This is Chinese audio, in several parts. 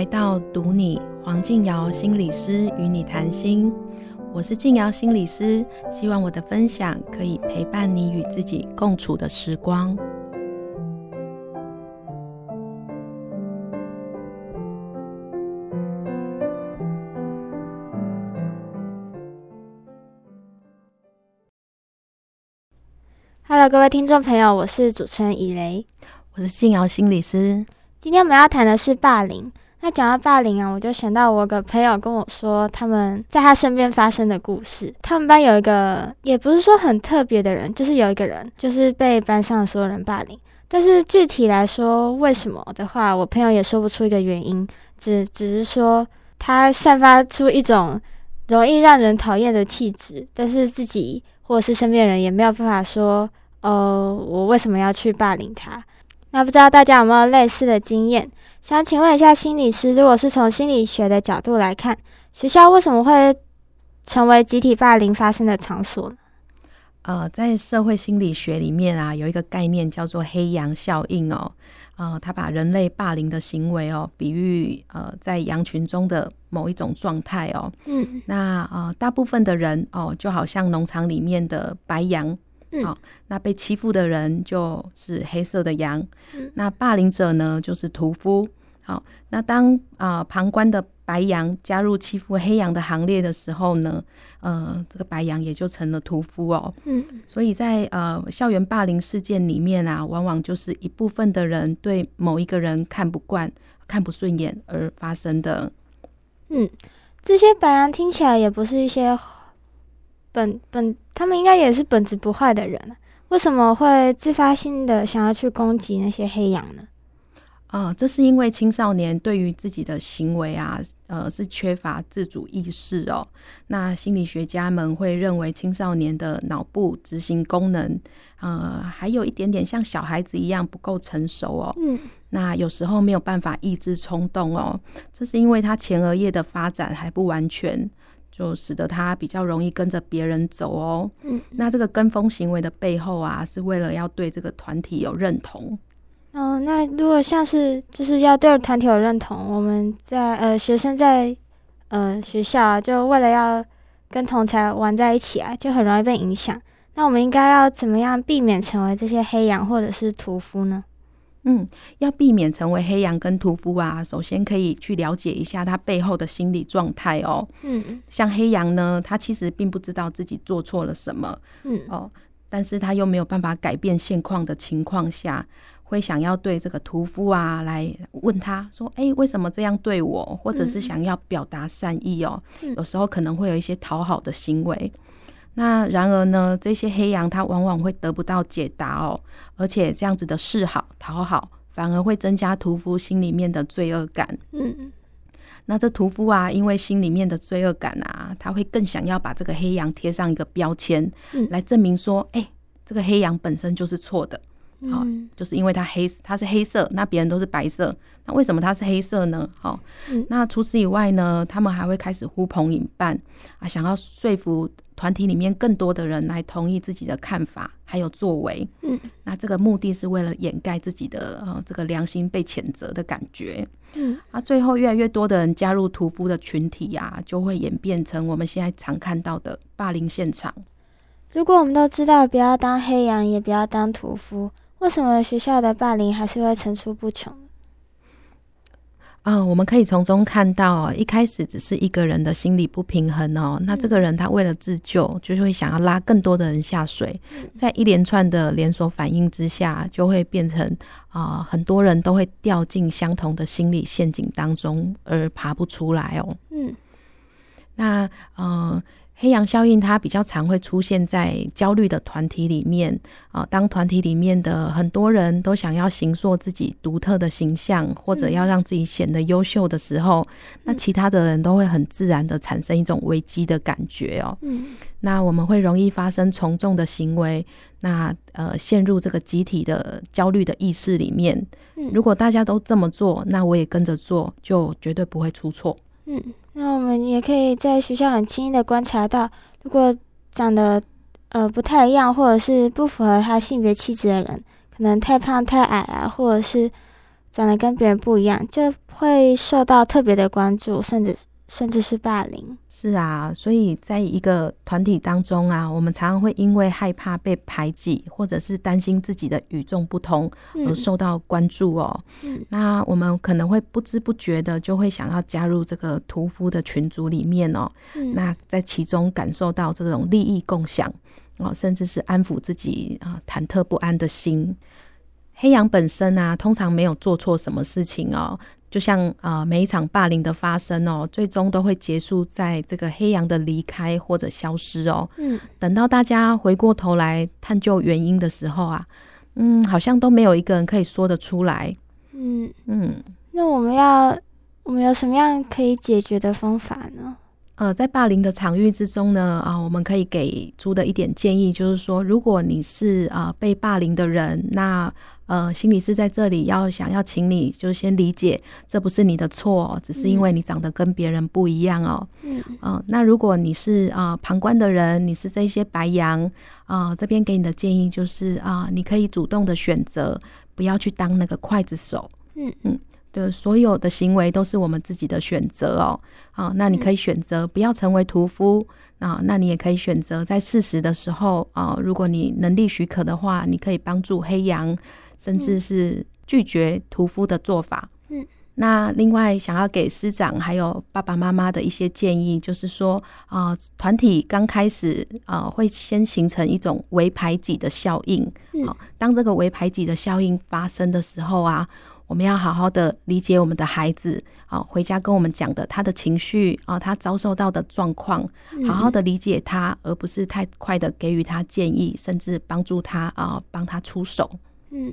来到读你黄靖尧心理师与你谈心，我是靖尧心理师，希望我的分享可以陪伴你与自己共处的时光。Hello，各位听众朋友，我是主持人以雷，我是靖尧心理师。今天我们要谈的是霸凌。那讲到霸凌啊，我就想到我个朋友跟我说，他们在他身边发生的故事。他们班有一个，也不是说很特别的人，就是有一个人，就是被班上所有人霸凌。但是具体来说，为什么的话，我朋友也说不出一个原因，只只是说他散发出一种容易让人讨厌的气质，但是自己或者是身边人也没有办法说，呃，我为什么要去霸凌他？那不知道大家有没有类似的经验？想请问一下心理师，如果是从心理学的角度来看，学校为什么会成为集体霸凌发生的场所呢？呃，在社会心理学里面啊，有一个概念叫做黑羊效应哦。呃，他把人类霸凌的行为哦，比喻呃在羊群中的某一种状态哦。嗯。那呃，大部分的人哦，就好像农场里面的白羊。好、哦，那被欺负的人就是黑色的羊，嗯、那霸凌者呢就是屠夫。好，那当啊、呃、旁观的白羊加入欺负黑羊的行列的时候呢，呃，这个白羊也就成了屠夫哦。嗯，所以在呃校园霸凌事件里面啊，往往就是一部分的人对某一个人看不惯、看不顺眼而发生的。嗯，这些白羊听起来也不是一些。本本，他们应该也是本质不坏的人，为什么会自发性的想要去攻击那些黑羊呢？啊、呃，这是因为青少年对于自己的行为啊，呃，是缺乏自主意识哦。那心理学家们会认为青少年的脑部执行功能，呃，还有一点点像小孩子一样不够成熟哦。嗯，那有时候没有办法抑制冲动哦，这是因为他前额叶的发展还不完全。就使得他比较容易跟着别人走哦。嗯，那这个跟风行为的背后啊，是为了要对这个团体有认同。哦，那如果像是就是要对团体有认同，我们在呃学生在呃学校啊，就为了要跟同才玩在一起啊，就很容易被影响。那我们应该要怎么样避免成为这些黑羊或者是屠夫呢？嗯，要避免成为黑羊跟屠夫啊，首先可以去了解一下他背后的心理状态哦。嗯，像黑羊呢，他其实并不知道自己做错了什么，嗯哦，但是他又没有办法改变现况的情况下，会想要对这个屠夫啊来问他说：“哎、欸，为什么这样对我？”或者是想要表达善意哦。有时候可能会有一些讨好的行为。那然而呢，这些黑羊它往往会得不到解答哦，而且这样子的示好讨好，反而会增加屠夫心里面的罪恶感。嗯，那这屠夫啊，因为心里面的罪恶感啊，他会更想要把这个黑羊贴上一个标签，来证明说，哎，这个黑羊本身就是错的。好，就是因为它黑，它是黑色，那别人都是白色，那为什么它是黑色呢？好，那除此以外呢，他们还会开始呼朋引伴啊，想要说服团体里面更多的人来同意自己的看法还有作为。嗯，那这个目的是为了掩盖自己的呃这个良心被谴责的感觉。嗯，啊，最后越来越多的人加入屠夫的群体呀，就会演变成我们现在常看到的霸凌现场。如果我们都知道不要当黑羊，也不要当屠夫。为什么学校的霸凌还是会层出不穷？啊、呃，我们可以从中看到，一开始只是一个人的心理不平衡哦。那这个人他为了自救，就是会想要拉更多的人下水，在一连串的连锁反应之下，就会变成啊、呃，很多人都会掉进相同的心理陷阱当中而爬不出来哦。嗯，那呃。黑羊效应它比较常会出现在焦虑的团体里面啊，当团体里面的很多人都想要形塑自己独特的形象，或者要让自己显得优秀的时候，那其他的人都会很自然的产生一种危机的感觉哦。嗯，那我们会容易发生从众的行为，那呃陷入这个集体的焦虑的意识里面。如果大家都这么做，那我也跟着做，就绝对不会出错。嗯。那我们也可以在学校很轻易的观察到，如果长得呃不太一样，或者是不符合他性别气质的人，可能太胖、太矮啊，或者是长得跟别人不一样，就会受到特别的关注，甚至。甚至是霸凌，是啊，所以在一个团体当中啊，我们常常会因为害怕被排挤，或者是担心自己的与众不同而受到关注哦。嗯，那我们可能会不知不觉的就会想要加入这个屠夫的群组里面哦。嗯，那在其中感受到这种利益共享哦，甚至是安抚自己啊忐忑不安的心。黑羊本身啊，通常没有做错什么事情哦。就像啊、呃，每一场霸凌的发生哦，最终都会结束在这个黑羊的离开或者消失哦。嗯，等到大家回过头来探究原因的时候啊，嗯，好像都没有一个人可以说得出来。嗯嗯，那我们要我们有什么样可以解决的方法呢？呃，在霸凌的场域之中呢，啊，我们可以给出的一点建议就是说，如果你是啊、呃、被霸凌的人，那呃，心理师在这里要想要请你就先理解，这不是你的错，只是因为你长得跟别人不一样哦。嗯，呃，那如果你是啊、呃、旁观的人，你是这些白羊啊、呃，这边给你的建议就是啊、呃，你可以主动的选择，不要去当那个刽子手。嗯嗯。的所有的行为都是我们自己的选择哦，好，那你可以选择不要成为屠夫啊，那你也可以选择在适时的时候啊，如果你能力许可的话，你可以帮助黑羊，甚至是拒绝屠夫的做法。嗯，那另外想要给师长还有爸爸妈妈的一些建议，就是说啊，团体刚开始啊，会先形成一种围排挤的效应。好，当这个围排挤的效应发生的时候啊。我们要好好的理解我们的孩子啊，回家跟我们讲的他的情绪啊，他遭受到的状况，好好的理解他，而不是太快的给予他建议，甚至帮助他啊，帮他出手。嗯，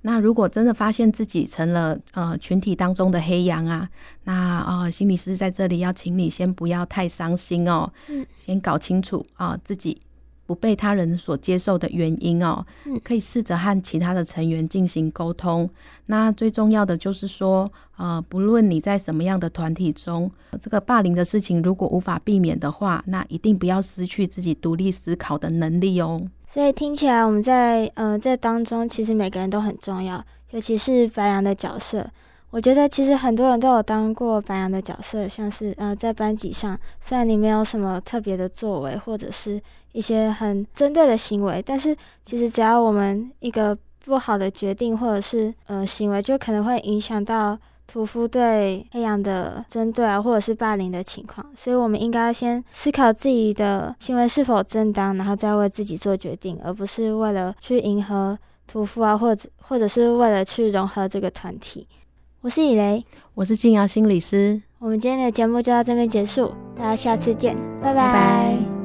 那如果真的发现自己成了呃群体当中的黑羊啊，那呃心理师在这里要请你先不要太伤心哦，先搞清楚啊自己。不被他人所接受的原因哦，可以试着和其他的成员进行沟通。那最重要的就是说，呃，不论你在什么样的团体中，这个霸凌的事情如果无法避免的话，那一定不要失去自己独立思考的能力哦。所以听起来我们在呃这当中，其实每个人都很重要，尤其是白羊的角色。我觉得其实很多人都有当过白羊的角色，像是呃在班级上，虽然你没有什么特别的作为，或者是一些很针对的行为，但是其实只要我们一个不好的决定或者是呃行为，就可能会影响到屠夫对黑羊的针对啊，或者是霸凌的情况。所以我们应该先思考自己的行为是否正当，然后再为自己做决定，而不是为了去迎合屠夫啊，或者或者是为了去融合这个团体。我是以雷，我是静瑶心理师。我们今天的节目就到这边结束，大家下次见，拜拜。拜拜。